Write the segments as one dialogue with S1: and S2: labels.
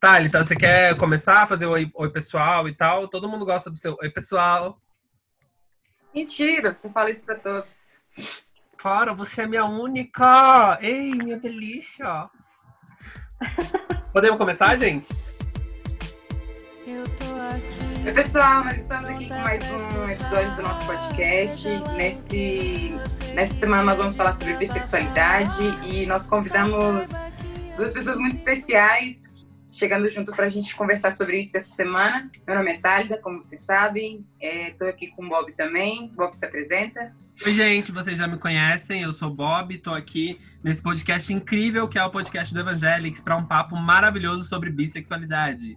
S1: Thalita, você quer começar a fazer oi, oi pessoal e tal? Todo mundo gosta do seu oi pessoal.
S2: Mentira, você fala isso pra todos.
S1: Claro, você é minha única. Ei, minha delícia. Podemos começar, gente?
S2: Eu tô aqui. Oi, pessoal, nós estamos aqui com mais um episódio do nosso podcast. Nesse, nessa semana nós vamos falar sobre bissexualidade e nós convidamos duas pessoas muito especiais chegando junto para a gente conversar sobre isso essa semana. Meu nome é Tálida, como vocês sabem. Estou é, aqui com o Bob também. Bob se apresenta.
S1: Oi, gente, vocês já me conhecem. Eu sou Bob, estou aqui nesse podcast incrível que é o podcast do Evangelics para um papo maravilhoso sobre bissexualidade.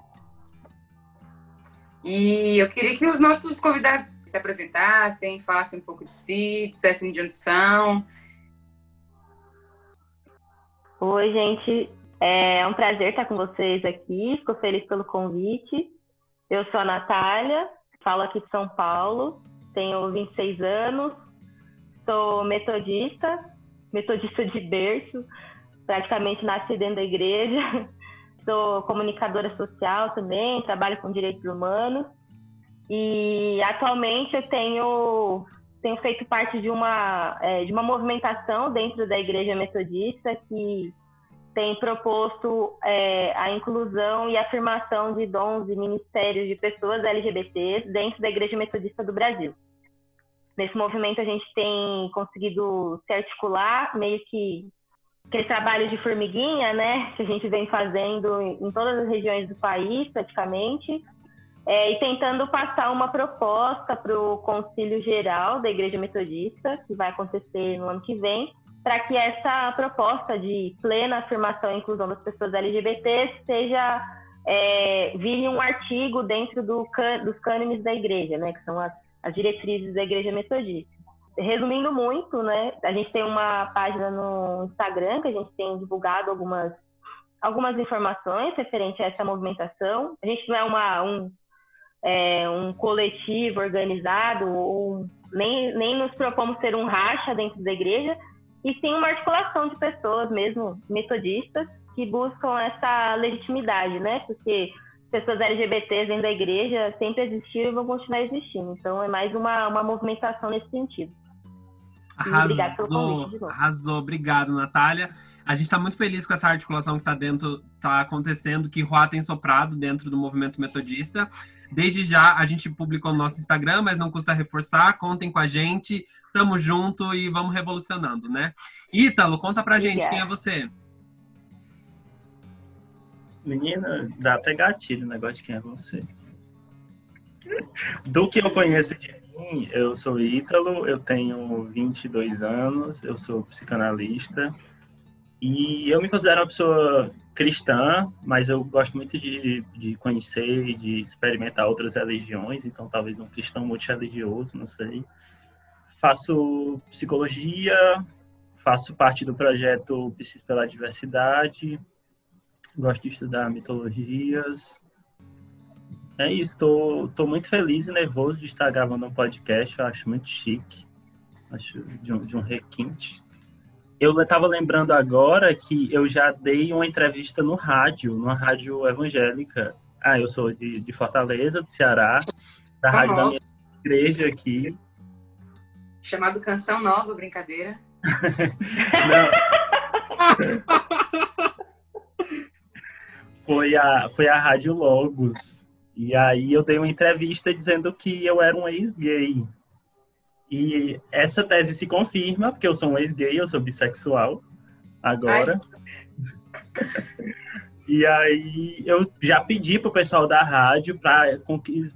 S2: E eu queria que os nossos convidados se apresentassem, falassem um pouco de si, dissessem de onde são.
S3: Oi, gente. É um prazer estar com vocês aqui, fico feliz pelo convite. Eu sou a Natália, falo aqui de São Paulo, tenho 26 anos, sou metodista, metodista de berço, praticamente nasci dentro da igreja. Sou comunicadora social também, trabalho com direitos humanos e atualmente eu tenho tenho feito parte de uma é, de uma movimentação dentro da igreja metodista que tem proposto é, a inclusão e afirmação de dons e ministérios de pessoas LGBTs dentro da Igreja Metodista do Brasil. Nesse movimento, a gente tem conseguido se articular, meio que aquele trabalho de formiguinha, né, que a gente vem fazendo em todas as regiões do país, praticamente, é, e tentando passar uma proposta para o Concílio Geral da Igreja Metodista, que vai acontecer no ano que vem, para que essa proposta de plena afirmação e inclusão das pessoas LGBTs seja é, vire um artigo dentro do, dos cânones da igreja, né, que são as, as diretrizes da igreja metodista. Resumindo muito, né, a gente tem uma página no Instagram que a gente tem divulgado algumas, algumas informações referente a essa movimentação. A gente não é uma, um, é, um coletivo organizado, ou nem, nem nos propomos ser um racha dentro da igreja, e sim uma articulação de pessoas mesmo metodistas que buscam essa legitimidade, né? Porque pessoas LGBTs dentro da igreja sempre existiram e vão continuar existindo. Então é mais uma, uma movimentação nesse sentido.
S1: Arrasou, arrasou. Obrigado, Natália. A gente está muito feliz com essa articulação que está dentro, está acontecendo, que Roa tem soprado dentro do movimento metodista. Desde já a gente publicou no nosso Instagram, mas não custa reforçar. Contem com a gente, tamo junto e vamos revolucionando, né? Ítalo, conta pra gente quem é você.
S4: Menina, dá até gatilho o negócio de quem é você. Do que eu conheço de mim, eu sou Ítalo, eu tenho 22 anos, eu sou psicanalista e eu me considero uma pessoa cristã, mas eu gosto muito de, de conhecer e de experimentar outras religiões, então talvez um cristão multireligioso, não sei. Faço psicologia, faço parte do projeto Psis pela Diversidade, gosto de estudar mitologias. É isso, tô, tô muito feliz e nervoso de estar gravando um podcast, eu acho muito chique, acho de um, de um requinte. Eu estava lembrando agora que eu já dei uma entrevista no rádio, numa rádio evangélica. Ah, eu sou de, de Fortaleza, do Ceará, da uhum. rádio da minha igreja aqui.
S2: Chamado Canção Nova, brincadeira.
S4: foi, a, foi a Rádio Logos. E aí eu dei uma entrevista dizendo que eu era um ex-gay. E essa tese se confirma, porque eu sou um ex-gay, eu sou bissexual agora. e aí eu já pedi pro pessoal da rádio para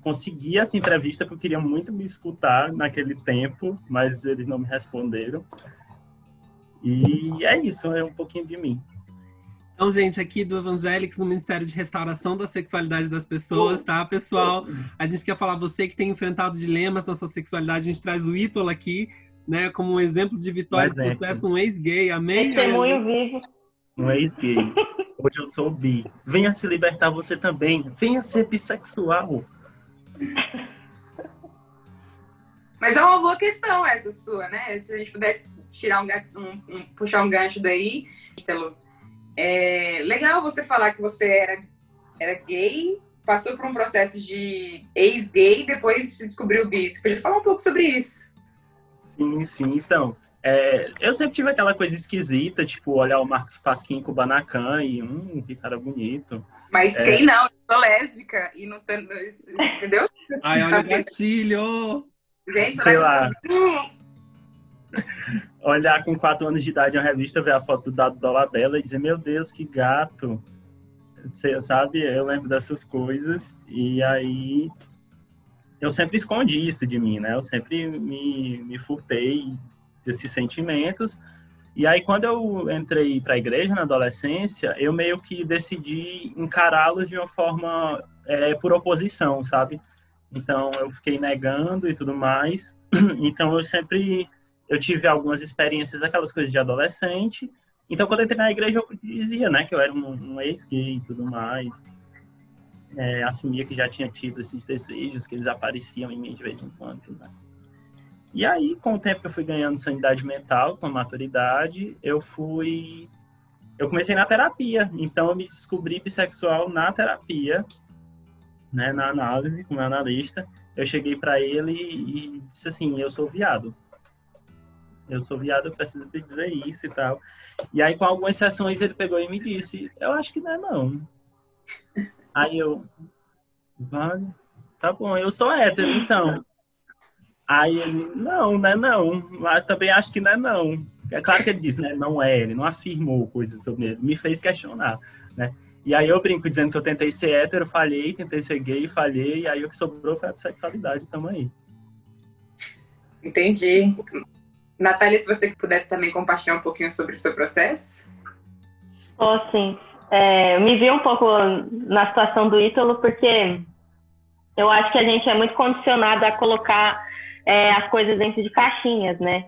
S4: conseguir essa entrevista, porque eu queria muito me escutar naquele tempo, mas eles não me responderam. E é isso, é um pouquinho de mim.
S1: Então, gente, aqui do Evangelics, no Ministério de Restauração da Sexualidade das Pessoas, tá, pessoal? A gente quer falar, você que tem enfrentado dilemas na sua sexualidade, a gente traz o Ítalo aqui, né, como um exemplo de vitória de sucesso, um ex-gay, amém?
S3: Testemunho vivo.
S4: Um ex-gay. Hoje eu sou bi. Venha se libertar você também. Venha ser bissexual.
S2: Mas é uma boa questão essa sua, né? Se a gente pudesse tirar um, um, um puxar um gancho daí, Ítalo, é legal você falar que você era era gay, passou por um processo de ex-gay, depois se descobriu bi. Você podia falar um pouco sobre isso?
S4: Sim, sim. Então, é, eu sempre tive aquela coisa esquisita, tipo, olhar o Marcos Pasquim com o Banacan e, hum, que cara bonito.
S2: Mas é... quem não? Eu sou lésbica e não. Entendeu?
S1: Ai, olha o gatilho!
S2: Gente, sei lá.
S4: Olhar com quatro anos de idade uma revista, ver a foto do Dado Dolabella e dizer, meu Deus, que gato. Você sabe, eu lembro dessas coisas. E aí eu sempre escondi isso de mim, né? Eu sempre me, me furtei desses sentimentos. E aí, quando eu entrei para a igreja na adolescência, eu meio que decidi encará-los de uma forma é, por oposição, sabe? Então, eu fiquei negando e tudo mais. Então, eu sempre eu tive algumas experiências, aquelas coisas de adolescente. Então, quando eu entrei na igreja, eu dizia, né, que eu era um, um ex-gay e tudo mais. É, assumia que já tinha tido esses desejos, que eles apareciam em mim de vez em quando. Né? E aí, com o tempo que eu fui ganhando sanidade mental, com a maturidade, eu fui. Eu comecei na terapia. Então, eu me descobri bissexual na terapia, né, na análise, como analista. Eu cheguei para ele e disse assim: Eu sou viado. Eu sou viado, eu preciso te dizer isso e tal. E aí, com algumas sessões, ele pegou e me disse: Eu acho que não é, não. Aí eu. Vale, tá bom, eu sou hétero, então. Aí ele, não, não é não, mas também acho que não é não. É claro que ele disse, né? Não é, ele não afirmou coisas sobre ele, me fez questionar, né? E aí eu brinco dizendo que eu tentei ser hétero, falhei, tentei ser gay, falhei, e aí o que sobrou foi a sexualidade também.
S2: Entendi. Natália, se você puder também compartilhar um pouquinho sobre o seu processo.
S3: Oh, sim. É, me vi um pouco na situação do Ítalo, porque eu acho que a gente é muito condicionado a colocar é, as coisas dentro de caixinhas, né?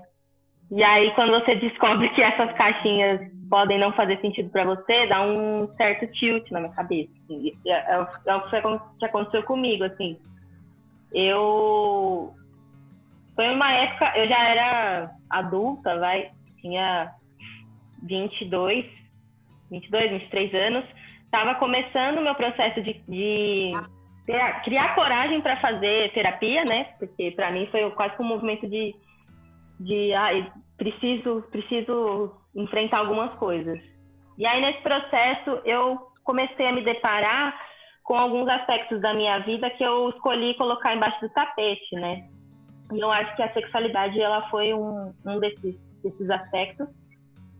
S3: E aí, quando você descobre que essas caixinhas podem não fazer sentido para você, dá um certo tilt na minha cabeça. Assim. É, é, é, o que aconteceu comigo, assim. Eu... Foi uma época... Eu já era adulta, vai. Tinha 22, 22, 23 anos. Estava começando o meu processo de, de ter, criar coragem para fazer terapia, né? Porque para mim foi quase que um movimento de, de ah, preciso, preciso enfrentar algumas coisas. E aí nesse processo eu comecei a me deparar com alguns aspectos da minha vida que eu escolhi colocar embaixo do tapete, né? E eu acho que a sexualidade ela foi um, um desses, desses aspectos.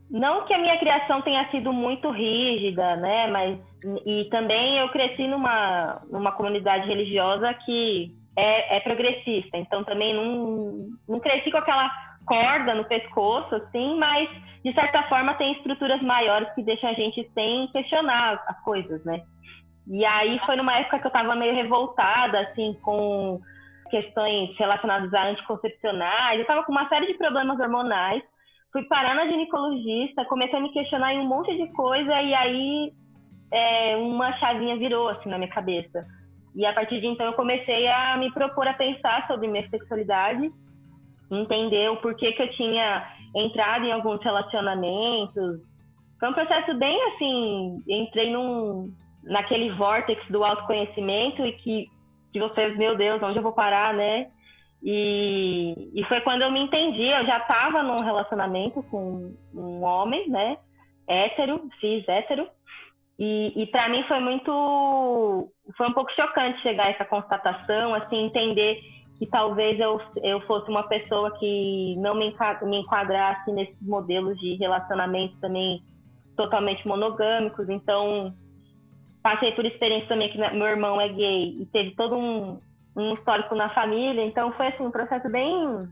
S3: Não que a minha criação tenha sido muito rígida, né? Mas e também eu cresci numa, numa comunidade religiosa que é, é progressista, então também não, não cresci com aquela corda no pescoço, assim, mas de certa forma tem estruturas maiores que deixam a gente sem questionar as coisas, né? E aí foi numa época que eu estava meio revoltada, assim, com questões relacionadas a anticoncepcionais, eu estava com uma série de problemas hormonais, fui parar na ginecologista, comecei a me questionar em um monte de coisa, e aí é, uma chavinha virou assim na minha cabeça. E a partir de então eu comecei a me propor a pensar sobre minha sexualidade, entender o porquê que eu tinha entrado em alguns relacionamentos. Foi um processo bem assim, entrei num naquele vórtex do autoconhecimento e que que você, meu Deus, onde eu vou parar, né? E, e foi quando eu me entendi, eu já estava num relacionamento com um homem, né? Hétero, cis hétero, e, e para mim foi muito, foi um pouco chocante chegar a essa constatação, assim, entender que talvez eu, eu fosse uma pessoa que não me, me enquadrasse nesses modelos de relacionamento também totalmente monogâmicos. Então, passei por experiência também que meu irmão é gay e teve todo um, um histórico na família. Então, foi assim, um processo bem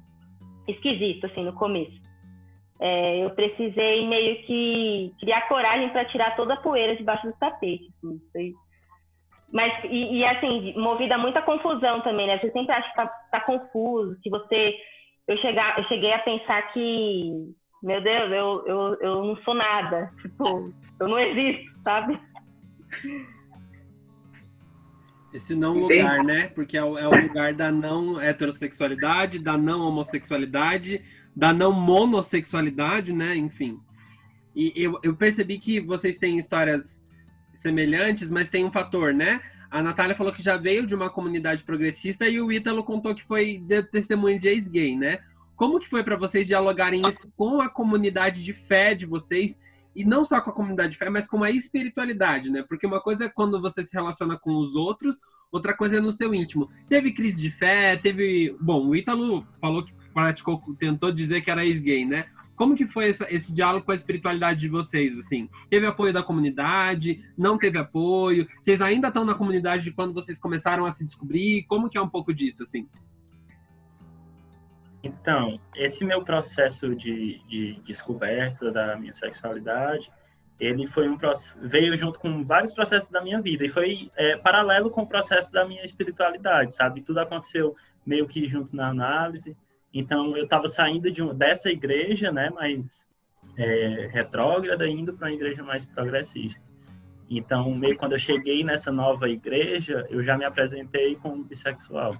S3: esquisito, assim, no começo. É, eu precisei meio que criar coragem para tirar toda a poeira debaixo do tapete. Assim, foi... Mas, e, e, assim, movida a muita confusão também, né? Você sempre acha que tá, tá, confuso, que você. Eu, chegar, eu cheguei a pensar que, meu Deus, eu, eu, eu não sou nada. Tipo, eu não existo, sabe?
S1: Esse não lugar, né? Porque é o, é o lugar da não heterossexualidade, da não homossexualidade, da não monossexualidade, né? Enfim. E eu, eu percebi que vocês têm histórias semelhantes, mas tem um fator, né? A Natália falou que já veio de uma comunidade progressista e o Ítalo contou que foi de testemunho de ex-gay, né? Como que foi para vocês dialogarem isso com a comunidade de fé de vocês e não só com a comunidade de fé, mas com a espiritualidade, né? Porque uma coisa é quando você se relaciona com os outros, outra coisa é no seu íntimo. Teve crise de fé, teve, bom, o Ítalo falou que praticou, tentou dizer que era ex-gay, né? Como que foi essa, esse diálogo com a espiritualidade de vocês, assim? Teve apoio da comunidade? Não teve apoio? Vocês ainda estão na comunidade de quando vocês começaram a se descobrir? Como que é um pouco disso, assim?
S4: Então, esse meu processo de, de descoberta da minha sexualidade, ele foi um veio junto com vários processos da minha vida e foi é, paralelo com o processo da minha espiritualidade, sabe? Tudo aconteceu meio que junto na análise. Então, eu estava saindo de um, dessa igreja, né, mais é, retrógrada, indo para uma igreja mais progressista. Então, meio quando eu cheguei nessa nova igreja, eu já me apresentei como bissexual.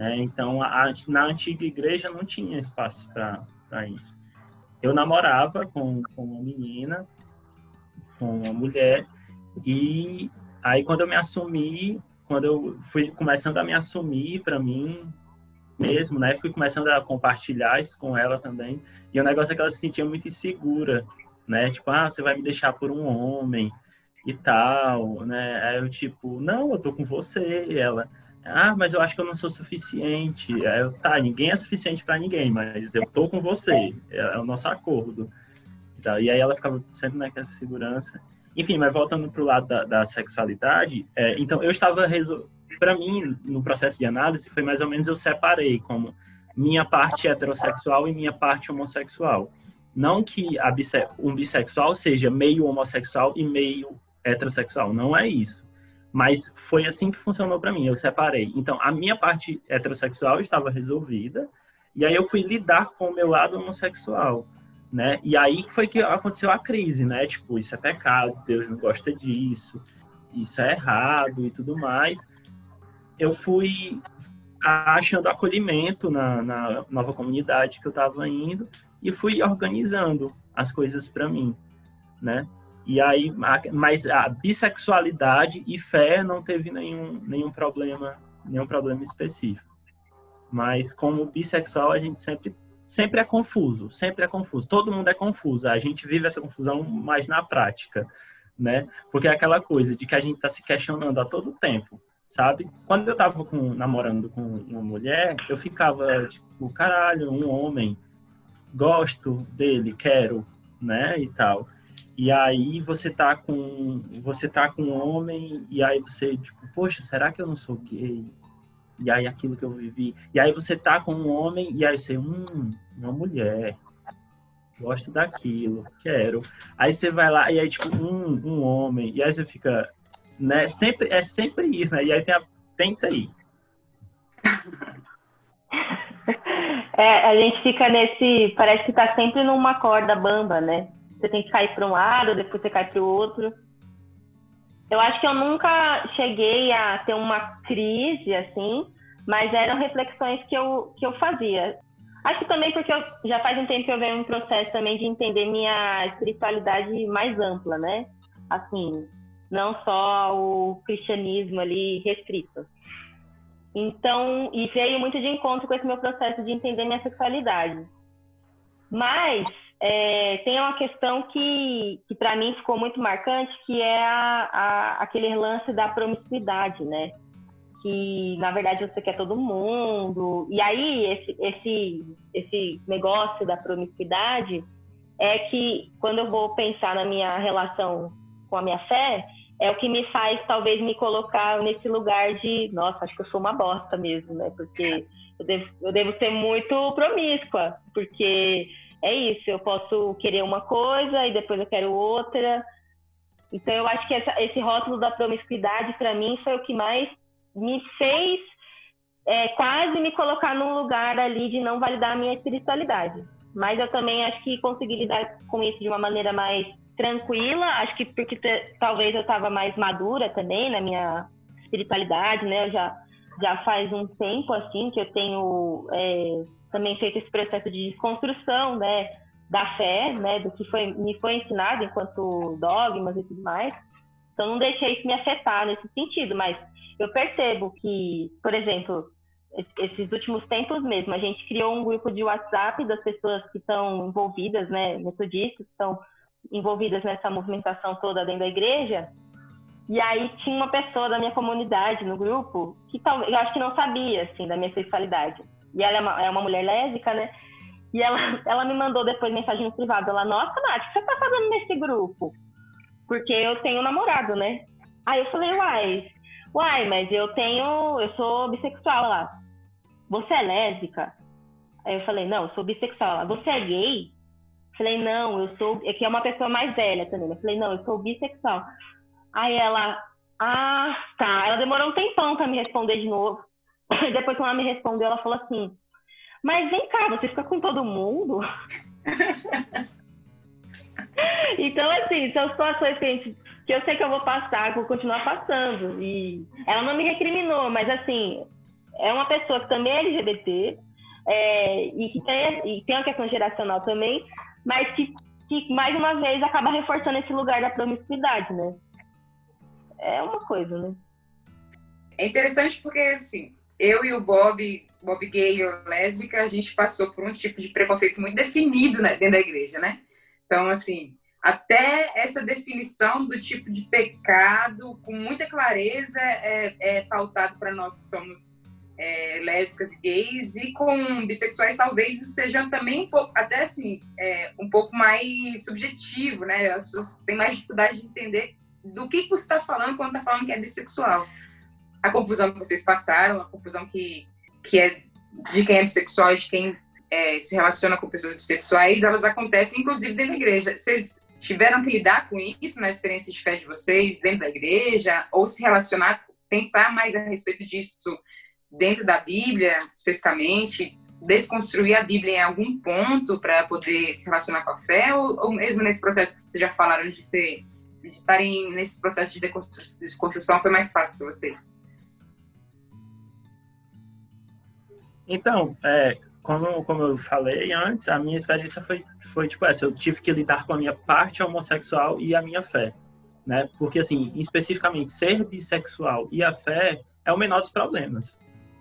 S4: Né? Então, a, na antiga igreja não tinha espaço para isso. Eu namorava com, com uma menina, com uma mulher, e aí quando eu me assumi, quando eu fui começando a me assumir para mim, mesmo, né? Fui começando a compartilhar isso com ela também. E o negócio é que ela se sentia muito insegura, né? Tipo, ah, você vai me deixar por um homem e tal, né? Aí eu, tipo, não, eu tô com você. E ela, ah, mas eu acho que eu não sou suficiente. Aí eu, tá, ninguém é suficiente para ninguém, mas eu tô com você. É, é o nosso acordo. E aí ela ficava sempre naquela segurança. Enfim, mas voltando pro lado da, da sexualidade, é, então eu estava resolvendo para mim, no processo de análise, foi mais ou menos eu separei como minha parte heterossexual e minha parte homossexual. Não que um bissexual seja meio homossexual e meio heterossexual, não é isso. Mas foi assim que funcionou para mim, eu separei. Então, a minha parte heterossexual estava resolvida, e aí eu fui lidar com o meu lado homossexual, né? E aí foi que aconteceu a crise, né? Tipo, isso é pecado, Deus não gosta disso, isso é errado e tudo mais eu fui achando acolhimento na, na nova comunidade que eu estava indo e fui organizando as coisas para mim, né? E aí, mas a bissexualidade e fé não teve nenhum, nenhum problema, nenhum problema específico. Mas como bissexual a gente sempre sempre é confuso, sempre é confuso. Todo mundo é confuso. A gente vive essa confusão mais na prática, né? Porque é aquela coisa de que a gente está se questionando a todo tempo sabe? Quando eu tava com, namorando com uma mulher, eu ficava, tipo, caralho, um homem, gosto dele, quero, né, e tal. E aí você tá com, você tá com um homem, e aí você, tipo, poxa, será que eu não sou gay? E aí aquilo que eu vivi. E aí você tá com um homem, e aí você, hum, uma mulher, gosto daquilo, quero. Aí você vai lá, e aí, tipo, um, um homem, e aí você fica, né? Sempre, é sempre isso, né? E aí tem, a, tem isso aí.
S3: É, a gente fica nesse. Parece que tá sempre numa corda bamba, né? Você tem que cair para um lado, depois você cai para o outro. Eu acho que eu nunca cheguei a ter uma crise assim, mas eram reflexões que eu, que eu fazia. Acho que também porque eu, já faz um tempo que eu venho um processo também de entender minha espiritualidade mais ampla, né? Assim, não só o cristianismo ali restrito. Então, e veio muito de encontro com esse meu processo de entender minha sexualidade. Mas é, tem uma questão que, que para mim ficou muito marcante, que é a, a, aquele lance da promiscuidade, né? Que na verdade você quer todo mundo. E aí esse, esse, esse negócio da promiscuidade é que quando eu vou pensar na minha relação com a minha fé, é o que me faz talvez me colocar nesse lugar de, nossa, acho que eu sou uma bosta mesmo, né? Porque eu devo, eu devo ser muito promíscua, porque é isso, eu posso querer uma coisa e depois eu quero outra. Então eu acho que essa, esse rótulo da promiscuidade para mim foi o que mais me fez é, quase me colocar num lugar ali de não validar a minha espiritualidade. Mas eu também acho que consegui lidar com isso de uma maneira mais tranquila, acho que porque talvez eu estava mais madura também na minha espiritualidade, né? Eu já, já faz um tempo assim que eu tenho é, também feito esse processo de desconstrução, né? Da fé, né? Do que foi, me foi ensinado enquanto dogmas e tudo mais. Então não deixei isso me afetar nesse sentido, mas eu percebo que, por exemplo, esses últimos tempos mesmo, a gente criou um grupo de WhatsApp das pessoas que estão envolvidas, né, metodistas, estão envolvidas nessa movimentação toda dentro da igreja. E aí tinha uma pessoa da minha comunidade no grupo que eu acho que não sabia, assim, da minha sexualidade. E ela é uma, é uma mulher lésbica, né? E ela, ela me mandou depois mensagem no privado. Ela, nossa, Nath, o que você tá fazendo nesse grupo? Porque eu tenho um namorado, né? Aí eu falei, uai, uai, mas eu tenho, eu sou bissexual lá. Você é lésbica? Aí eu falei, não, eu sou bissexual. Você é gay? Falei, não, eu sou. É que é uma pessoa mais velha também. Eu falei, não, eu sou bissexual. Aí ela, ah, tá. Ela demorou um tempão pra me responder de novo. Depois, quando ela me respondeu, ela falou assim: Mas vem cá, você fica com todo mundo? então, assim, são situações que, gente, que eu sei que eu vou passar, que vou continuar passando. E ela não me recriminou, mas, assim, é uma pessoa que também é LGBT é, e que tem, e tem uma questão geracional também, mas que, que, mais uma vez, acaba reforçando esse lugar da promiscuidade, né? É uma coisa, né?
S2: É interessante porque, assim, eu e o Bob, Bob gay ou lésbica, a gente passou por um tipo de preconceito muito definido né, dentro da igreja, né? Então, assim, até essa definição do tipo de pecado, com muita clareza, é, é pautado para nós que somos é, lésbicas e gays, e com bissexuais talvez isso seja também um pouco, até assim, é, um pouco mais subjetivo, né? As pessoas têm mais dificuldade de entender do que, que você está falando quando está falando que é bissexual a confusão que vocês passaram, a confusão que, que é de quem é bissexual, de quem é, se relaciona com pessoas bissexuais, elas acontecem inclusive dentro da igreja. Vocês tiveram que lidar com isso na experiência de fé de vocês dentro da igreja, ou se relacionar, pensar mais a respeito disso dentro da Bíblia, especificamente, desconstruir a Bíblia em algum ponto para poder se relacionar com a fé, ou, ou, mesmo nesse processo que vocês já falaram de ser de estarem nesse processo de desconstrução foi mais fácil para vocês?
S4: Então, é, como, como eu falei antes, a minha experiência foi, foi tipo essa. Eu tive que lidar com a minha parte homossexual e a minha fé. Né? Porque, assim, especificamente, ser bissexual e a fé é o menor dos problemas,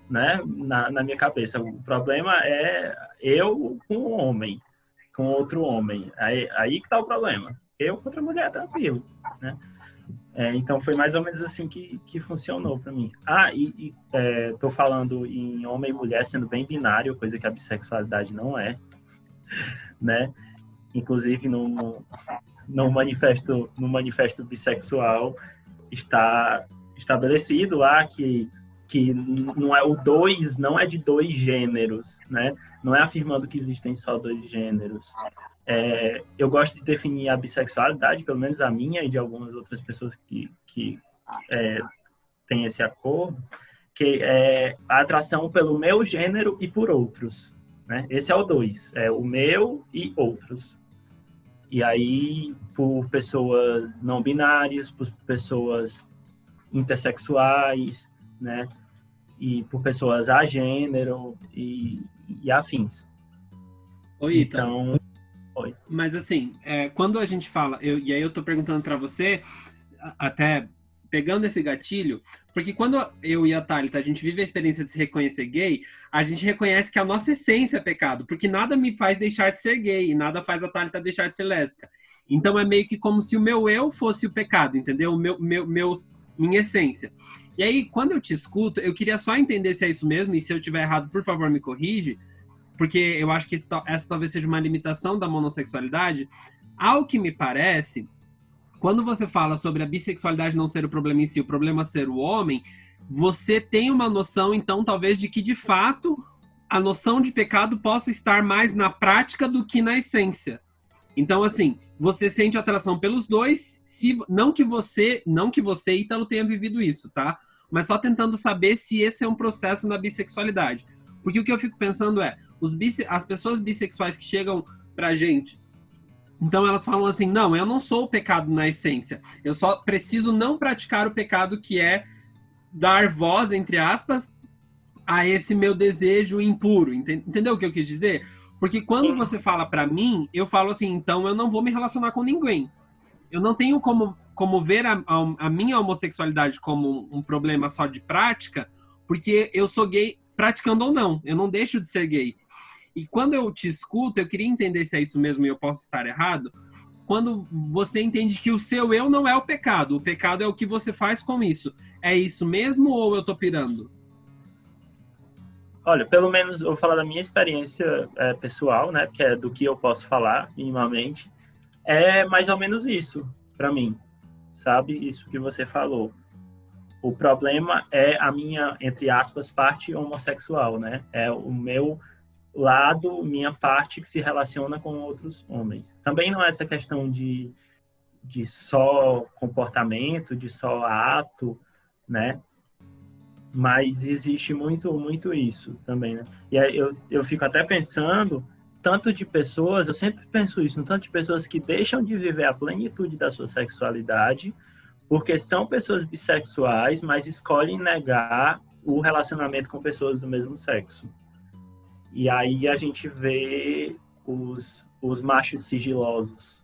S4: né? Na, na minha cabeça. O problema é eu com um homem, com outro homem. Aí, aí que tá o problema. Eu contra a mulher, tranquilo, né? É, então foi mais ou menos assim que, que funcionou para mim. Ah, e, estou é, falando em homem e mulher sendo bem binário, coisa que a bissexualidade não é, né? Inclusive no, no manifesto no manifesto bissexual está estabelecido lá que que não é o dois não é de dois gêneros, né? Não é afirmando que existem só dois gêneros. É, eu gosto de definir a bissexualidade, pelo menos a minha e de algumas outras pessoas que, que é, têm esse acordo, que é a atração pelo meu gênero e por outros. Né? Esse é o dois, é o meu e outros. E aí, por pessoas não binárias, por pessoas intersexuais, né? E por pessoas a gênero e, e afins.
S1: Oi, então, mas assim, é, quando a gente fala, eu, e aí eu tô perguntando para você, até pegando esse gatilho, porque quando eu e a Thalita, a gente vive a experiência de se reconhecer gay, a gente reconhece que a nossa essência é pecado, porque nada me faz deixar de ser gay, e nada faz a Thalita deixar de ser lésbica. Então é meio que como se o meu eu fosse o pecado, entendeu? O meu, meu, meus, minha essência. E aí, quando eu te escuto, eu queria só entender se é isso mesmo, e se eu tiver errado, por favor, me corrige porque eu acho que essa talvez seja uma limitação da monossexualidade. Ao que me parece, quando você fala sobre a bissexualidade não ser o problema em si, o problema ser o homem, você tem uma noção, então, talvez, de que de fato a noção de pecado possa estar mais na prática do que na essência. Então, assim, você sente atração pelos dois, se não que você, não que você, Ítalo, tenha vivido isso, tá? Mas só tentando saber se esse é um processo na bissexualidade. Porque o que eu fico pensando é, os bisse, as pessoas bissexuais que chegam pra gente, então elas falam assim: não, eu não sou o pecado na essência. Eu só preciso não praticar o pecado que é dar voz, entre aspas, a esse meu desejo impuro. Entendeu o que eu quis dizer? Porque quando você fala para mim, eu falo assim: então eu não vou me relacionar com ninguém. Eu não tenho como, como ver a, a, a minha homossexualidade como um problema só de prática, porque eu sou gay praticando ou não, eu não deixo de ser gay. E quando eu te escuto, eu queria entender se é isso mesmo e eu posso estar errado. Quando você entende que o seu eu não é o pecado, o pecado é o que você faz com isso. É isso mesmo ou eu tô pirando?
S4: Olha, pelo menos eu vou falar da minha experiência é, pessoal, né? Que é do que eu posso falar minimamente. É mais ou menos isso para mim, sabe? Isso que você falou. O problema é a minha, entre aspas, parte homossexual, né? É o meu lado, minha parte que se relaciona com outros homens. Também não é essa questão de, de só comportamento, de só ato, né? Mas existe muito, muito isso também, né? E eu, eu fico até pensando, tanto de pessoas, eu sempre penso isso, tanto de pessoas que deixam de viver a plenitude da sua sexualidade, porque são pessoas bissexuais, mas escolhem negar o relacionamento com pessoas do mesmo sexo. E aí a gente vê os, os machos sigilosos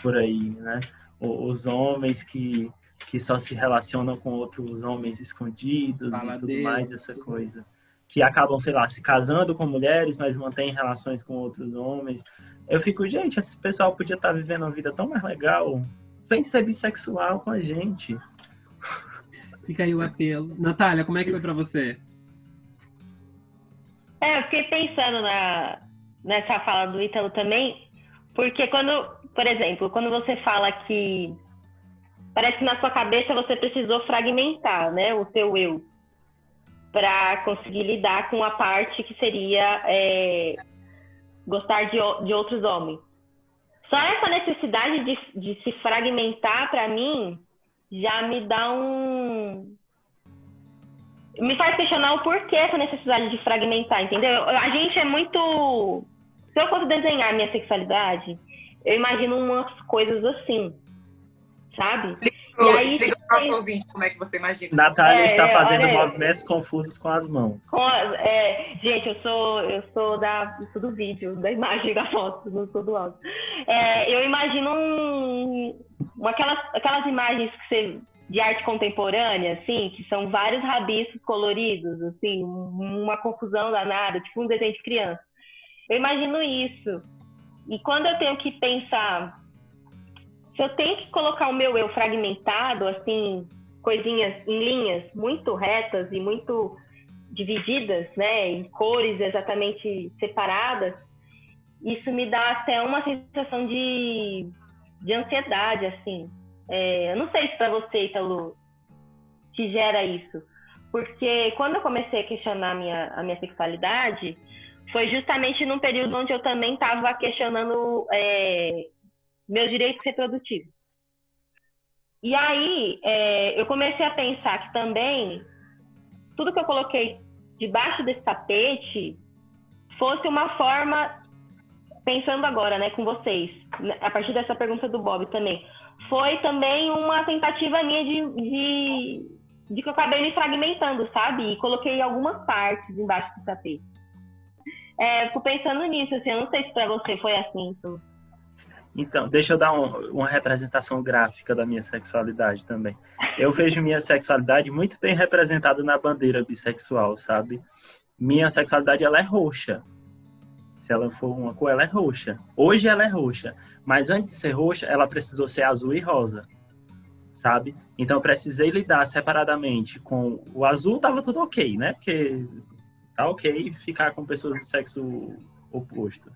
S4: por aí, né? Os homens que, que só se relacionam com outros homens escondidos e tudo mais, essa coisa. Que acabam, sei lá, se casando com mulheres, mas mantêm relações com outros homens. Eu fico, gente, esse pessoal podia estar vivendo uma vida tão mais legal Vem ser bissexual com a gente.
S1: Fica aí o apelo. Natália, como é que foi pra você?
S3: É, eu fiquei pensando na, nessa fala do Ítalo também, porque quando, por exemplo, quando você fala que parece que na sua cabeça você precisou fragmentar, né, o seu eu, para conseguir lidar com a parte que seria é, gostar de, de outros homens. Só essa necessidade de, de se fragmentar, para mim, já me dá um. Me faz questionar o porquê essa necessidade de fragmentar, entendeu? A gente é muito. Se eu fosse desenhar minha sexualidade, eu imagino umas coisas assim, sabe?
S2: E aí, Explica para o nosso ouvinte como é que você imagina.
S4: Natália é, está fazendo movimentos confusos com as mãos.
S3: Com é, gente, eu sou, eu sou da, eu sou do vídeo, da imagem da foto, não sou do áudio. É, eu imagino um, aquelas, aquelas imagens que você, de arte contemporânea, assim, que são vários rabiscos coloridos, assim, uma confusão danada, tipo um desenho de criança. Eu imagino isso. E quando eu tenho que pensar se eu tenho que colocar o meu eu fragmentado, assim, coisinhas em linhas muito retas e muito divididas, né, em cores exatamente separadas, isso me dá até uma sensação de, de ansiedade, assim. É, eu não sei se para você, Italo, te gera isso. Porque quando eu comecei a questionar a minha, a minha sexualidade, foi justamente num período onde eu também estava questionando é, meus direitos reprodutivos. E aí é, eu comecei a pensar que também tudo que eu coloquei debaixo desse tapete fosse uma forma, pensando agora, né, com vocês, a partir dessa pergunta do Bob também, foi também uma tentativa minha de, de, de que eu acabei me fragmentando, sabe? E coloquei algumas partes embaixo do tapete. É, fico pensando nisso, assim, eu não sei se para você foi assim. Então...
S4: Então, deixa eu dar um, uma representação gráfica da minha sexualidade também. Eu vejo minha sexualidade muito bem representada na bandeira bissexual, sabe? Minha sexualidade ela é roxa. Se ela for uma cor, ela é roxa. Hoje ela é roxa, mas antes de ser roxa, ela precisou ser azul e rosa, sabe? Então eu precisei lidar separadamente com o azul, tava tudo ok, né? Porque tá ok ficar com pessoas de sexo oposto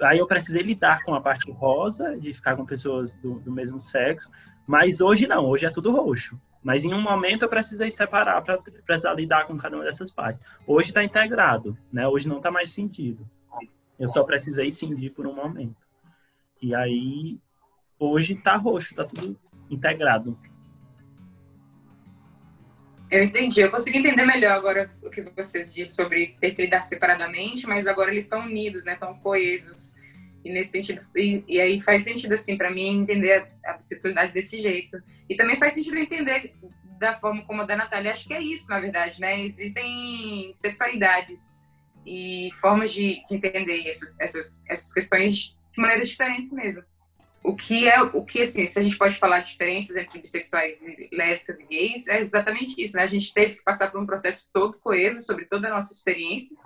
S4: aí eu precisei lidar com a parte rosa, de ficar com pessoas do, do mesmo sexo, mas hoje não, hoje é tudo roxo. Mas em um momento eu precisei separar para precisar lidar com cada uma dessas partes. Hoje está integrado, né? Hoje não está mais sentido. Eu só precisei cindir por um momento. E aí, hoje está roxo, está tudo integrado.
S2: Eu entendi, eu consegui entender melhor agora o que você disse sobre ter que lidar separadamente, mas agora eles estão unidos, né? Estão coesos. E nesse sentido, e, e aí faz sentido assim para mim entender a, a desse jeito. E também faz sentido entender da forma como a da Natália. Acho que é isso, na verdade, né? Existem sexualidades e formas de, de entender essas, essas, essas questões de maneiras diferentes mesmo. o que é o que assim, se a gente pode falar de diferenças entre bissexuais, lésbicas e gays, é exatamente isso, né? A gente teve que passar por um processo todo coeso sobre toda a nossa experiência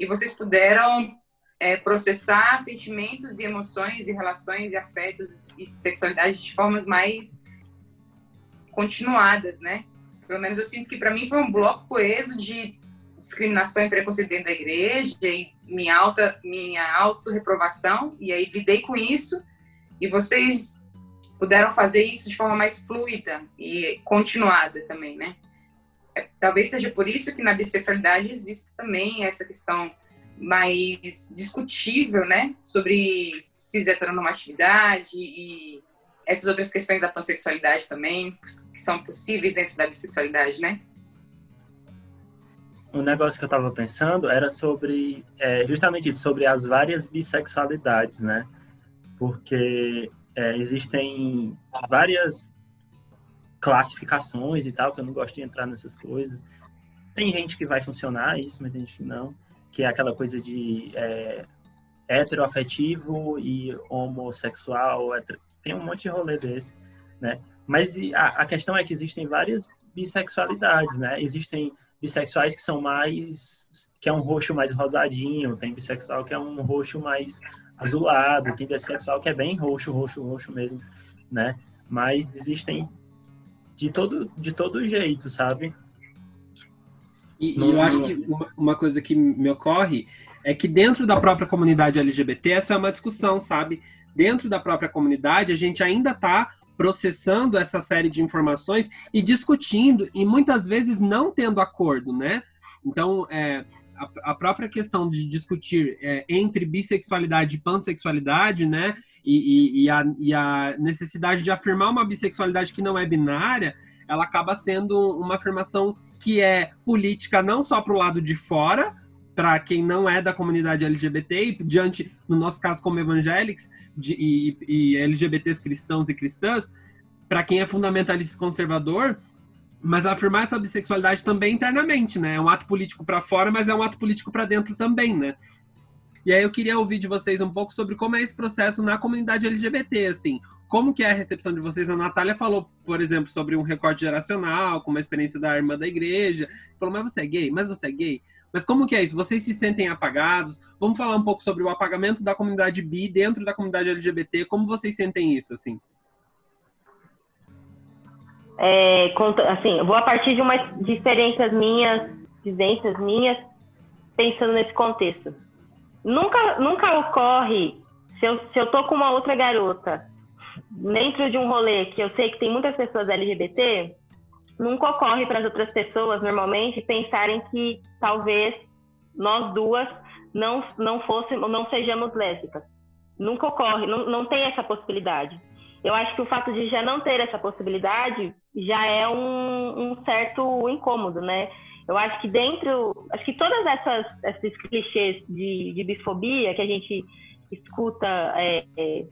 S2: e vocês puderam é, processar sentimentos e emoções e relações e afetos e sexualidade de formas mais continuadas, né? Pelo menos eu sinto que para mim foi um bloco coeso de discriminação e preconceito dentro da igreja e minha alta minha auto-reprovação e aí lidei com isso e vocês puderam fazer isso de forma mais fluida e continuada também, né? É, talvez seja por isso que na bissexualidade existe também essa questão mais discutível, né, sobre cis heteronormatividade e essas outras questões da pansexualidade também, que são possíveis dentro da bissexualidade, né?
S4: Um negócio que eu estava pensando era sobre, é, justamente isso, sobre as várias bissexualidades, né? Porque é, existem várias classificações e tal, que eu não gosto de entrar nessas coisas. Tem gente que vai funcionar isso, mas tem gente que não que é aquela coisa de é, heteroafetivo e homossexual, tem um monte de rolê desse, né? Mas a, a, questão é que existem várias bissexualidades, né? Existem bissexuais que são mais que é um roxo mais rosadinho, tem bissexual que é um roxo mais azulado, tem bissexual que é bem roxo, roxo, roxo mesmo, né? Mas existem de todo de todo jeito, sabe?
S1: E, e eu acho que uma, uma, coisa que me ocorre é que dentro da própria comunidade LGBT, essa é uma discussão, sabe? Dentro da própria comunidade, a gente ainda está processando essa série de informações e discutindo, e muitas vezes não tendo acordo, né? Então, é, a, a, própria questão de discutir é, entre bissexualidade e pansexualidade, né? E, e, e, a, e a necessidade de afirmar uma bissexualidade que não é binária, ela acaba sendo uma afirmação que é política não só para o lado de fora, para quem não é da comunidade LGBT, e diante, no nosso caso, como evangélicos e, e LGBTs cristãos e cristãs, para quem é fundamentalista e conservador, mas afirmar essa bissexualidade também internamente, né? É um ato político para fora, mas é um ato político para dentro também, né? E aí eu queria ouvir de vocês um pouco sobre como é esse processo na comunidade LGBT, assim. Como que é a recepção de vocês? A Natália falou, por exemplo, sobre um recorte geracional, com uma experiência da irmã da igreja. Falou, mas você é gay? Mas você é gay? Mas como que é isso? Vocês se sentem apagados? Vamos falar um pouco sobre o apagamento da comunidade bi dentro da comunidade LGBT. Como vocês sentem isso, assim?
S3: É, assim, vou a partir de umas experiências minhas, vivências minhas, pensando nesse contexto. Nunca, nunca ocorre, se eu, se eu tô com uma outra garota dentro de um rolê que eu sei que tem muitas pessoas LGBT, nunca ocorre para as outras pessoas, normalmente, pensarem que talvez nós duas não, não fossemos, não sejamos lésbicas. Nunca ocorre, não, não tem essa possibilidade. Eu acho que o fato de já não ter essa possibilidade já é um, um certo incômodo, né? Eu acho que dentro, acho que todas essas esses clichês de, de bisfobia que a gente escuta é, é,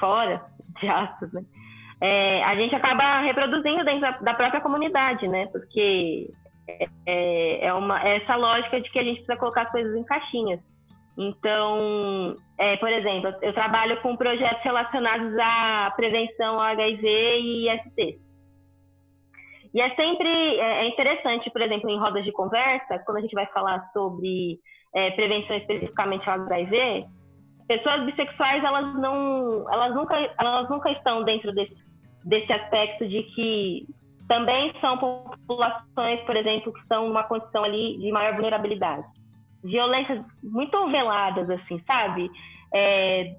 S3: fora, de aspas, né? É, a gente acaba reproduzindo dentro da, da própria comunidade, né? Porque é, é, uma, é essa lógica de que a gente precisa colocar as coisas em caixinhas. Então, é, por exemplo, eu trabalho com projetos relacionados à prevenção HIV e IST. E é sempre é, é interessante, por exemplo, em rodas de conversa, quando a gente vai falar sobre é, prevenção especificamente ao HIV, pessoas bissexuais elas não elas nunca elas nunca estão dentro desse desse aspecto de que também são populações, por exemplo, que estão numa condição ali de maior vulnerabilidade. Violências muito veladas, assim, sabe? É,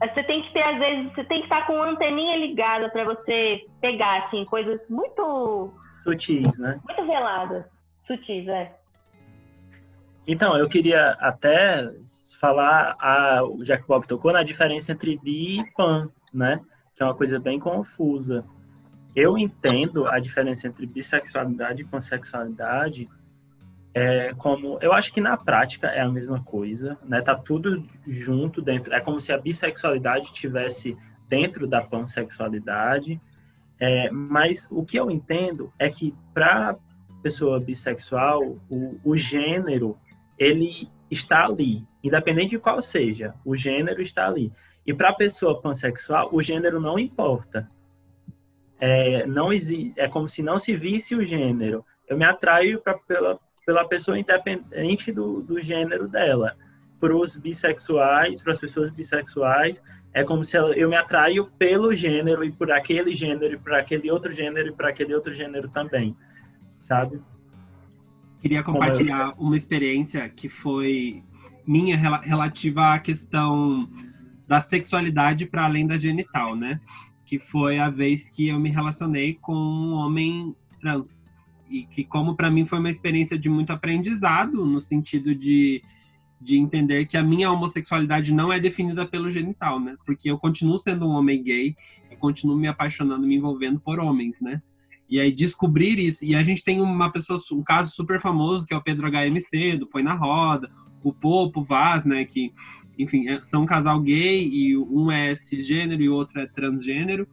S3: você tem que ter, às vezes, você tem que estar com uma anteninha ligada para você pegar, assim, coisas muito...
S4: Sutis, né?
S3: Muito veladas. Sutis, é.
S4: Então, eu queria até falar, a, já que o Bob tocou, na diferença entre bi e pan, né? Que é uma coisa bem confusa. Eu entendo a diferença entre bissexualidade e pansexualidade é como eu acho que na prática é a mesma coisa, né? Tá tudo junto dentro. É como se a bissexualidade tivesse dentro da pansexualidade. É, mas o que eu entendo é que para pessoa bissexual, o, o gênero ele está ali, independente de qual seja, o gênero está ali. E para a pessoa pansexual, o gênero não importa. É, não é como se não se visse o gênero. Eu me atraio pra, pela, pela pessoa independente do, do gênero dela. Para os bissexuais, para as pessoas bissexuais, é como se eu me atraio pelo gênero e por aquele gênero e por aquele outro gênero e por aquele outro gênero também, sabe?
S1: Queria compartilhar uma experiência que foi minha relativa à questão da sexualidade para além da genital, né? Que foi a vez que eu me relacionei com um homem trans. E que, como para mim foi uma experiência de muito aprendizado, no sentido de, de entender que a minha homossexualidade não é definida pelo genital, né? Porque eu continuo sendo um homem gay e continuo me apaixonando, me envolvendo por homens, né? E aí descobrir isso. E a gente tem uma pessoa, um caso super famoso, que é o Pedro HMC, do Põe na Roda, o Popo Vaz, né? Que enfim, é, são um casal gay e um é cisgênero e o outro é transgênero.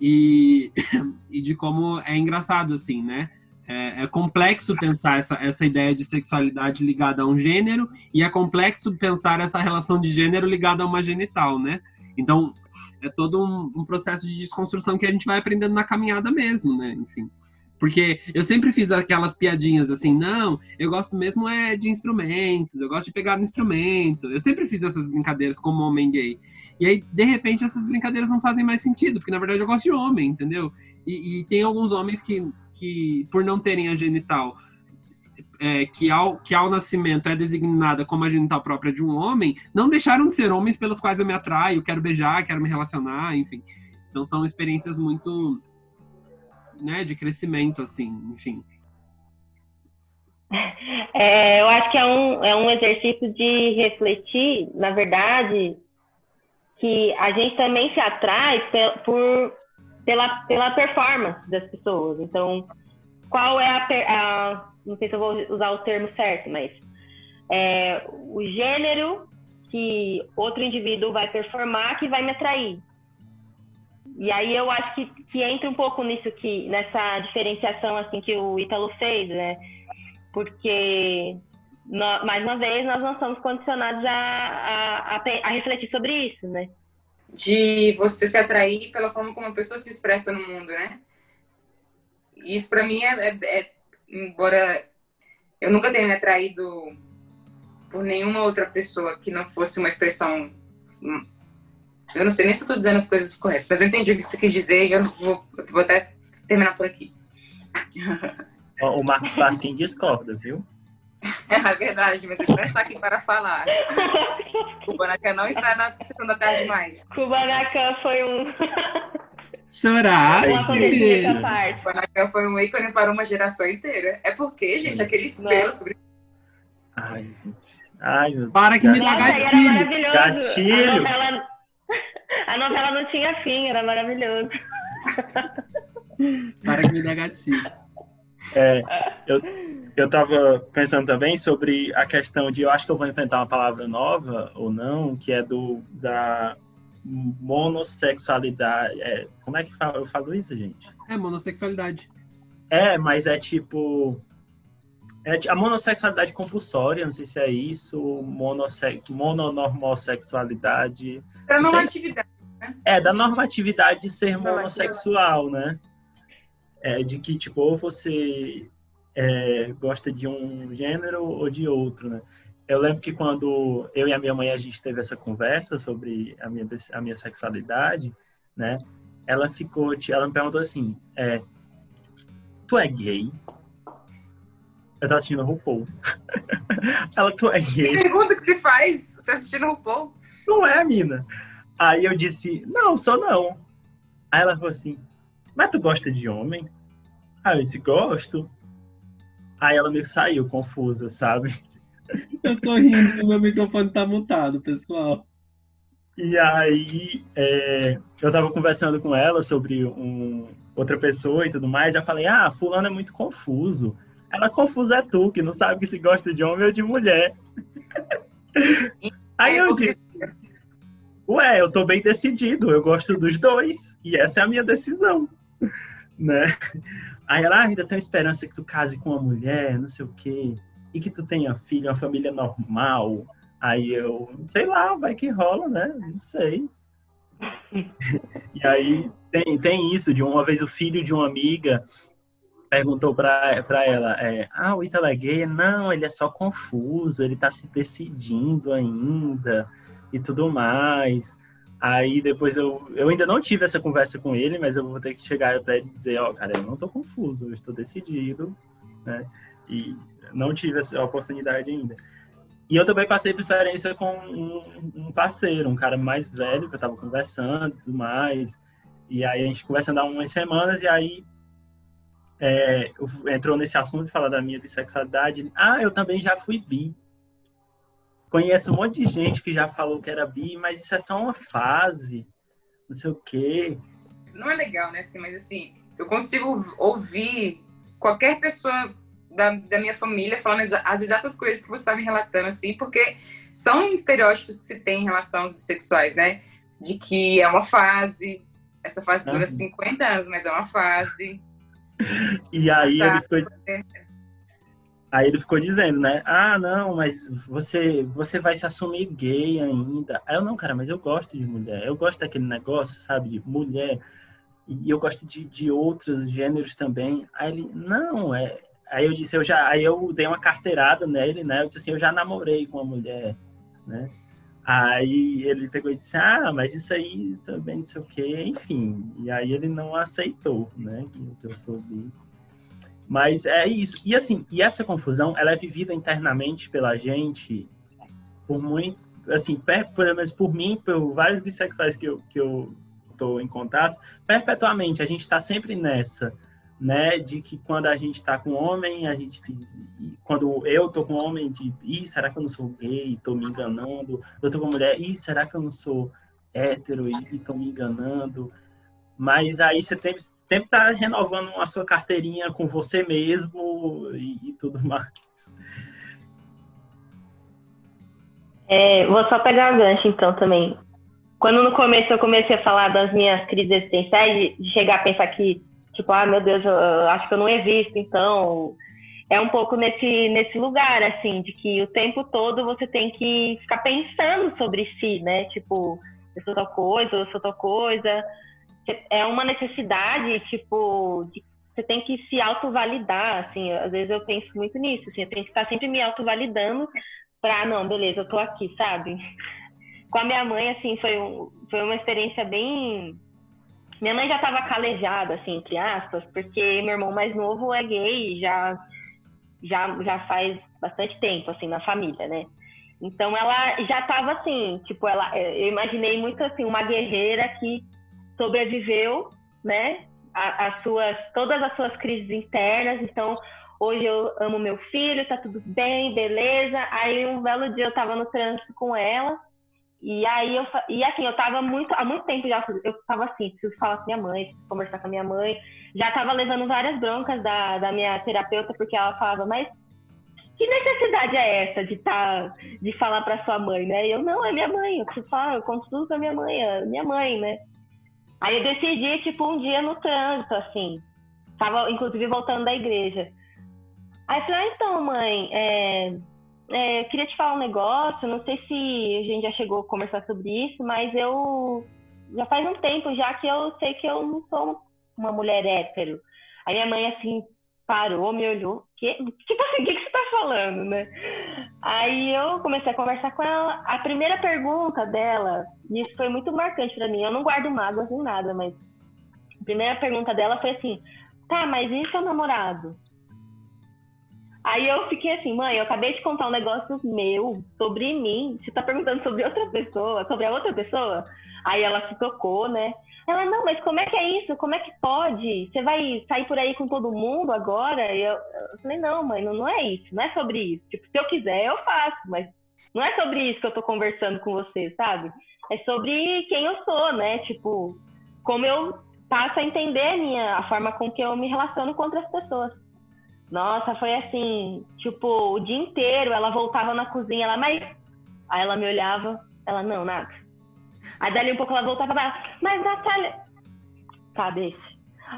S1: E, e de como é engraçado, assim, né? É, é, complexo pensar essa, essa ideia de sexualidade ligada a um gênero e é complexo pensar essa relação de gênero ligada a uma genital, né? Então, é todo um, um processo de desconstrução que a gente vai aprendendo na caminhada mesmo, né? Enfim. Porque eu sempre fiz aquelas piadinhas assim, não, eu gosto mesmo é de instrumentos, eu gosto de pegar no instrumento. Eu sempre fiz essas brincadeiras como homem gay. E aí, de repente, essas brincadeiras não fazem mais sentido, porque na verdade eu gosto de homem, entendeu? E, e tem alguns homens que, que, por não terem a genital, é, que, ao, que ao nascimento é designada como a genital própria de um homem, não deixaram de ser homens pelos quais eu me atraio, quero beijar, quero me relacionar, enfim. Então são experiências muito né, de crescimento, assim, enfim.
S3: É, eu acho que é um, é um exercício de refletir, na verdade, que a gente também se atrai por, pela, pela performance das pessoas. Então, qual é a, a não sei se eu vou usar o termo certo, mas é, o gênero que outro indivíduo vai performar que vai me atrair. E aí eu acho que, que entra um pouco nisso que nessa diferenciação assim que o Ítalo fez, né? Porque mais uma vez nós não somos condicionados a, a, a, a, refletir sobre isso, né?
S2: De você se atrair pela forma como a pessoa se expressa no mundo, né? Isso para mim é, é, é, embora eu nunca tenha me atraído por nenhuma outra pessoa que não fosse uma expressão eu não sei nem se eu tô dizendo as coisas corretas, mas eu entendi o que você quis dizer e eu vou, vou até terminar por aqui.
S4: O Marcos Pasquim discorda, viu?
S2: É verdade, mas ele não está aqui para falar. Kubanacan não está na segunda tarde mais.
S3: Kubanacan foi um.
S1: Chorar.
S2: Kubanacan foi um ícone para uma geração inteira. É porque, gente, aquele espelho sobre.
S4: Ai, Ai, meu
S1: Para que me dá gatilho.
S4: Gatilho.
S3: A novela não tinha fim, era maravilhoso.
S1: Para que me dê gatilho.
S4: É, eu, eu tava pensando também sobre a questão de, eu acho que eu vou inventar uma palavra nova ou não, que é do da monossexualidade. É, como é que eu falo isso, gente?
S1: É monossexualidade.
S4: É, mas é tipo é a monossexualidade compulsória, não sei se é isso, monossex, mononormossexualidade.
S2: Da normatividade, né?
S4: É, da normatividade de ser monossexual, né? É, de que, tipo, ou você é, gosta de um gênero ou de outro, né? Eu lembro que quando eu e a minha mãe a gente teve essa conversa sobre a minha, a minha sexualidade, né? Ela ficou, ela me perguntou assim, é, tu é gay? Eu tava assistindo RuPaul. Ela, tu é gay?
S2: Que pergunta que se faz você assistindo RuPaul?
S4: Não é, mina. Aí eu disse, não, só não. Aí ela falou assim, mas tu gosta de homem? Aí eu disse, gosto. Aí ela meio saiu confusa, sabe?
S1: Eu tô rindo, meu microfone tá mutado, pessoal.
S4: E aí, é, eu tava conversando com ela sobre um, outra pessoa e tudo mais, eu falei, ah, fulano é muito confuso. Ela confusa é tu, que não sabe se gosta de homem ou de mulher. Aí eu disse, ué, eu tô bem decidido, eu gosto dos dois, e essa é a minha decisão, né? Aí ela, ah, ainda tem esperança que tu case com uma mulher, não sei o quê, e que tu tenha filho, uma família normal. Aí eu, sei lá, vai que rola, né? Não sei. e aí tem, tem isso, de uma vez o filho de uma amiga perguntou para ela, é, ah, o Ítalo é gay? Não, ele é só confuso, ele tá se decidindo ainda e tudo mais. Aí depois eu, eu ainda não tive essa conversa com ele, mas eu vou ter que chegar para ele e dizer, ó, oh, cara, eu não tô confuso, eu estou decidido, né? E não tive essa oportunidade ainda. E eu também passei por experiência com um, um parceiro, um cara mais velho, que eu tava conversando e tudo mais. E aí a gente conversando há umas semanas, e aí é, entrou nesse assunto de falar da minha bissexualidade. Ah, eu também já fui bi. Conheço um monte de gente que já falou que era bi, mas isso é só uma fase, não sei o quê.
S2: Não é legal, né? Assim, mas assim, eu consigo ouvir qualquer pessoa da, da minha família falando as exatas coisas que você está me relatando, assim, porque são estereótipos que se tem em relação aos bissexuais, né? De que é uma fase, essa fase dura uhum. 50 anos, mas é uma fase.
S4: E aí ele ficou, aí ele ficou dizendo, né? Ah, não, mas você, você vai se assumir gay ainda. Aí eu, não, cara, mas eu gosto de mulher. Eu gosto daquele negócio, sabe, de mulher. E eu gosto de, de outros gêneros também. Aí ele, não, é, Aí eu disse, eu já, aí eu dei uma carteirada nele, né? Eu disse assim, eu já namorei com uma mulher, né? Aí ele pegou e disse, ah, mas isso aí também não sei o quê, enfim. E aí ele não aceitou, né? Que eu sou bi. Mas é isso. E assim, e essa confusão, ela é vivida internamente pela gente por muito, assim, per, pelo menos por mim, por vários bissexuais que eu, que eu tô em contato, perpetuamente, a gente está sempre nessa né, de que quando a gente está com homem, a gente quando eu tô com homem, de, ih, será que eu não sou gay, tô me enganando? Eu tô com mulher, ih, será que eu não sou hétero e tô me enganando? Mas aí você tem, sempre tá renovando a sua carteirinha com você mesmo e, e tudo mais.
S3: É, vou só pegar o gancho então também. Quando no começo eu comecei a falar das minhas crises existenciais, de chegar a pensar que Tipo, ah, meu Deus, eu acho que eu não existo, então. É um pouco nesse, nesse lugar, assim, de que o tempo todo você tem que ficar pensando sobre si, né? Tipo, eu sou tal coisa, eu sou tal coisa. É uma necessidade, tipo, de, você tem que se autovalidar, assim. Às vezes eu penso muito nisso, assim, eu tenho que estar sempre me autovalidando pra, não, beleza, eu tô aqui, sabe? Com a minha mãe, assim, foi, um, foi uma experiência bem minha mãe já estava calejada, assim, entre aspas, porque meu irmão mais novo é gay já, já, já faz bastante tempo, assim, na família, né? Então ela já estava assim, tipo, ela, eu imaginei muito assim, uma guerreira que sobreviveu, né? As suas, todas as suas crises internas. Então, hoje eu amo meu filho, tá tudo bem, beleza. Aí um belo dia eu tava no trânsito com ela e aí eu e assim, eu tava muito, há muito tempo já, eu tava assim, preciso falar com minha mãe, preciso conversar com a minha mãe. Já tava levando várias broncas da, da minha terapeuta, porque ela falava, mas que necessidade é essa de tá, de falar para sua mãe, né? E eu, não, é minha mãe, eu preciso falar, eu conto tudo com a minha mãe, é minha mãe, né? Aí eu decidi, tipo, um dia no trânsito, assim, tava inclusive voltando da igreja. Aí eu falei, ah, então, mãe, é é, queria te falar um negócio, não sei se a gente já chegou a conversar sobre isso, mas eu já faz um tempo já que eu sei que eu não sou uma mulher hétero. Aí minha mãe assim parou, me olhou, que tipo assim, que, que você tá falando, né? Aí eu comecei a conversar com ela. A primeira pergunta dela, isso foi muito marcante para mim. Eu não guardo mágoas nem nada, mas a primeira pergunta dela foi assim: "Tá, mas e seu namorado?" Aí eu fiquei assim, mãe, eu acabei de contar um negócio meu sobre mim. Você tá perguntando sobre outra pessoa, sobre a outra pessoa? Aí ela se tocou, né? Ela, não, mas como é que é isso? Como é que pode? Você vai sair por aí com todo mundo agora? E eu, eu falei, não, mãe, não, não é isso, não é sobre isso. Tipo, se eu quiser, eu faço, mas não é sobre isso que eu tô conversando com você, sabe? É sobre quem eu sou, né? Tipo, como eu passo a entender a minha, a forma com que eu me relaciono com outras pessoas. Nossa, foi assim, tipo, o dia inteiro ela voltava na cozinha, ela, mas. Aí ela me olhava, ela, não, nada. Aí dali um pouco ela voltava pra mas Natália. Tá, deixa.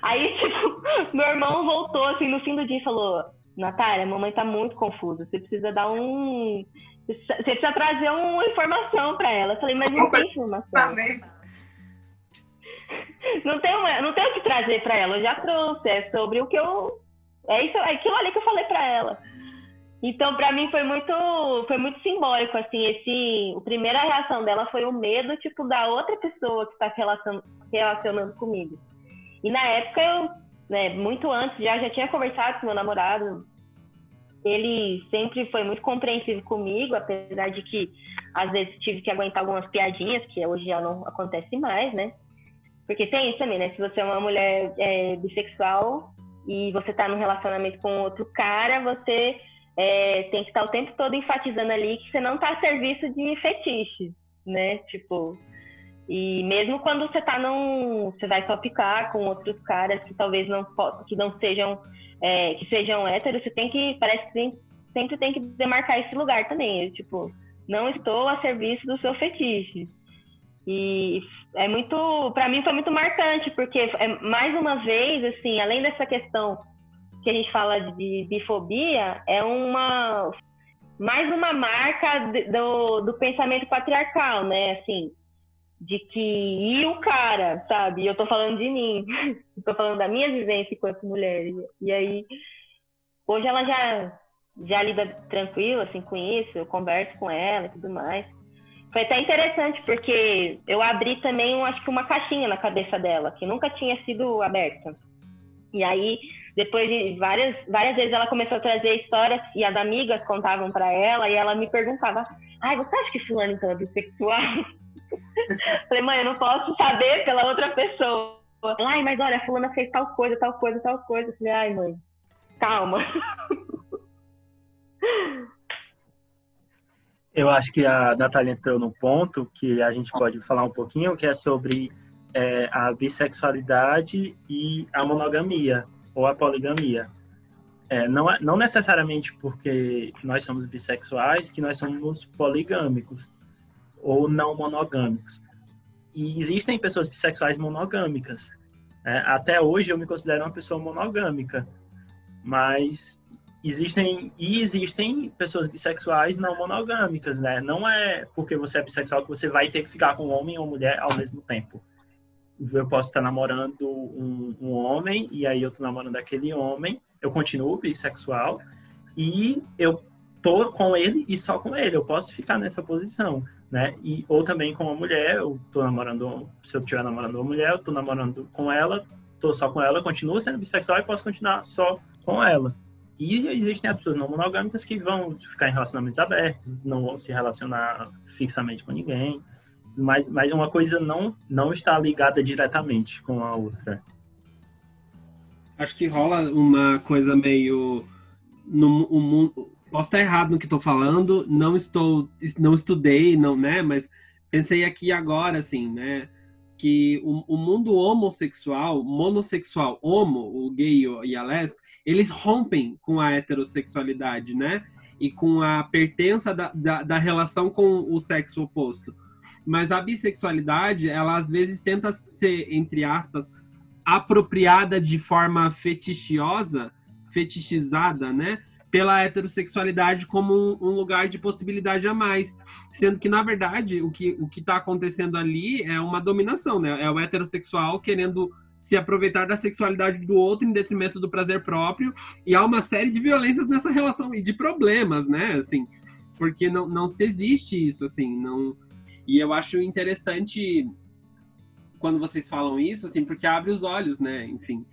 S3: Aí, tipo, meu irmão voltou assim no fim do dia e falou: Natália, a mamãe tá muito confusa. Você precisa dar um. Você precisa trazer uma informação para ela. Eu falei, mas não tem informação. Não tem, uma, não tem o que trazer para ela. Eu já trouxe. É sobre o que eu. É isso, é aquilo ali que eu falei para ela. Então, para mim foi muito, foi muito simbólico assim. Esse, a primeira reação dela foi o medo, tipo, da outra pessoa que está se relacionando, relacionando comigo. E na época eu, né, muito antes já já tinha conversado com meu namorado ele sempre foi muito compreensivo comigo, apesar de que às vezes tive que aguentar algumas piadinhas, que hoje já não acontece mais, né? Porque tem isso também, né? Se você é uma mulher é, bissexual e você tá num relacionamento com outro cara, você é, tem que estar o tempo todo enfatizando ali que você não tá a serviço de fetiche, né? Tipo, e mesmo quando você tá num. Você vai só picar com outros caras que talvez não, que não sejam é, que sejam héteros, você tem que, parece que sempre tem que demarcar esse lugar também. Eu, tipo, não estou a serviço do seu fetiche. E é muito, para mim foi muito marcante, porque é, mais uma vez, assim, além dessa questão que a gente fala de bifobia, é uma mais uma marca do, do pensamento patriarcal, né? Assim, de que e o cara, sabe? Eu tô falando de mim, tô falando da minha vivência enquanto mulher. E aí, hoje ela já já lida tranquilo assim com isso, eu converso com ela e tudo mais. Foi até interessante porque eu abri também, acho que uma caixinha na cabeça dela, que nunca tinha sido aberta. E aí, depois de várias várias vezes ela começou a trazer histórias e as amigas contavam para ela e ela me perguntava: "Ai, você acha que fulano então é bissexual?" Falei, mãe, eu não posso saber pela outra pessoa. Ai, mas olha, fulana fez tal coisa, tal coisa, tal coisa. Falei, ai, mãe, calma.
S4: Eu acho que a Natália entrou no ponto que a gente pode falar um pouquinho, que é sobre é, a bissexualidade e a monogamia, ou a poligamia. É, não, é, não necessariamente porque nós somos bissexuais que nós somos poligâmicos ou não monogâmicos. E existem pessoas bissexuais monogâmicas. Né? Até hoje eu me considero uma pessoa monogâmica, mas existem e existem pessoas bissexuais não monogâmicas, né? Não é porque você é bissexual que você vai ter que ficar com homem ou mulher ao mesmo tempo. Eu posso estar namorando um, um homem e aí eu estou namorando aquele homem, eu continuo bissexual e eu tô com ele e só com ele. Eu posso ficar nessa posição né? E, ou também com uma mulher, eu tô namorando, se eu estiver namorando uma mulher, eu tô namorando com ela, tô só com ela, continuo sendo bissexual e posso continuar só com ela. E existem as pessoas não monogâmicas que vão ficar em relacionamentos abertos, não vão se relacionar fixamente com ninguém, mas, mas uma coisa não, não está ligada diretamente com a outra.
S1: Acho que rola uma coisa meio no um posso estar errado no que estou falando, não estou, não estudei, não, né? Mas pensei aqui agora, assim, né? Que o, o mundo homossexual, monossexual, homo, o gay e a lésbica, eles rompem com a heterossexualidade, né? E com a pertença da, da, da relação com o sexo oposto. Mas a bissexualidade, ela às vezes tenta ser, entre aspas, apropriada de forma fetichiosa, fetichizada, né? Pela heterossexualidade como um, lugar de possibilidade a mais. Sendo que, na verdade, o que o está acontecendo ali é uma dominação, né? É o heterossexual querendo se aproveitar da sexualidade do outro em detrimento do prazer próprio. E há uma série de violências nessa relação e de problemas, né? Assim, porque não, não se existe isso, assim, não... E eu acho interessante quando vocês falam isso, assim, porque abre os olhos, né? Enfim,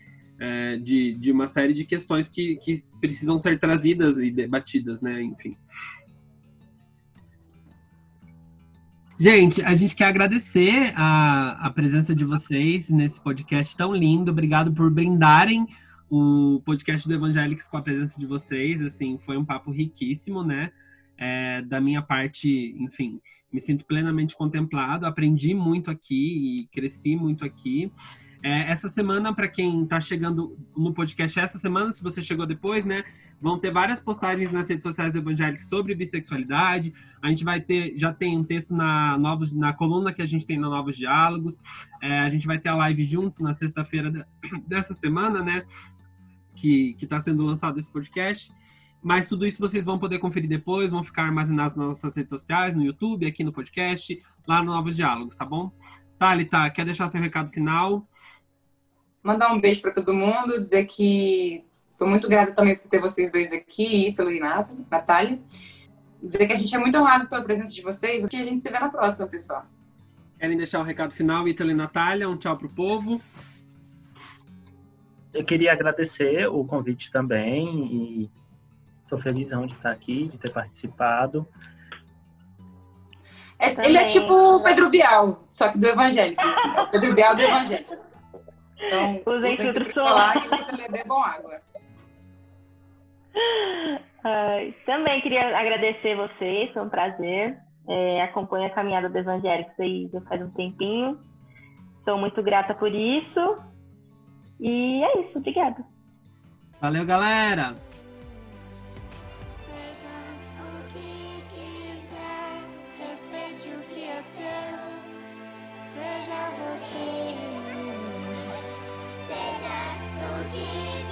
S1: é, de, de uma série de questões que, que precisam ser trazidas e debatidas, né? Enfim. Gente, a gente quer agradecer a, a presença de vocês nesse podcast tão lindo. Obrigado por brindarem o podcast do Evangelics com a presença de vocês. Assim, foi um papo riquíssimo, né? É, da minha parte, enfim, me sinto plenamente contemplado. Aprendi muito aqui e cresci muito aqui. É, essa semana, para quem está chegando no podcast essa semana, se você chegou depois, né? Vão ter várias postagens nas redes sociais do sobre bissexualidade. A gente vai ter, já tem um texto na, novos, na coluna que a gente tem na Novos Diálogos. É, a gente vai ter a live juntos na sexta-feira dessa semana, né? Que está sendo lançado esse podcast. Mas tudo isso vocês vão poder conferir depois, vão ficar armazenados nas nossas redes sociais, no YouTube, aqui no podcast, lá no Novos Diálogos, tá bom? Thalita, quer deixar seu recado final?
S2: Mandar um beijo para todo mundo, dizer que estou muito grata também por ter vocês dois aqui, Ítalo e Natália. Dizer que a gente é muito honrado pela presença de vocês e a gente se vê na próxima, pessoal.
S1: Querem deixar o recado final, Ítalo e Natália? Um tchau pro povo.
S4: Eu queria agradecer o convite também e estou felizão de estar aqui, de ter participado.
S2: É, ele é tipo o Pedro Bial, só que do evangélico. Assim. É o Pedro Bial do evangélico. Então,
S3: usem filtro
S2: solar e bebam água.
S3: Ai, também queria agradecer vocês, foi um prazer. É, acompanho a caminhada do Evangélicos aí já faz um tempinho. Sou muito grata por isso. E é isso, obrigada.
S1: Valeu, galera!
S5: Seja o que quiser, respeite o que é seu. Seja você. Seja o que quiser.